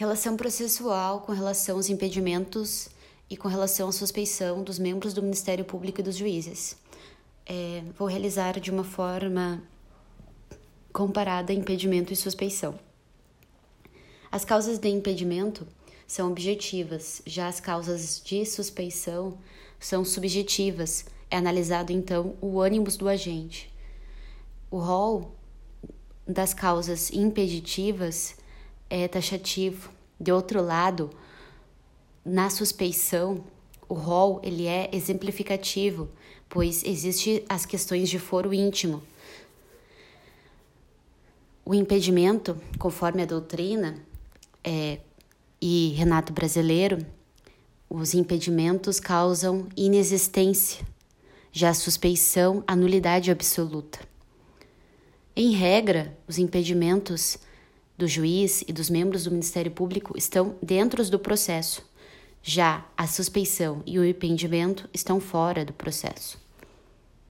Relação processual com relação aos impedimentos e com relação à suspeição dos membros do Ministério Público e dos juízes. É, vou realizar de uma forma comparada impedimento e suspeição. As causas de impedimento são objetivas, já as causas de suspeição são subjetivas. É analisado então o ânimos do agente. O rol das causas impeditivas é taxativo. De outro lado, na suspeição, o rol ele é exemplificativo, pois existe as questões de foro íntimo. O impedimento, conforme a doutrina é, e Renato Brasileiro, os impedimentos causam inexistência, já a suspeição, a nulidade absoluta. Em regra, os impedimentos do juiz e dos membros do Ministério Público estão dentro do processo, já a suspeição e o impedimento estão fora do processo.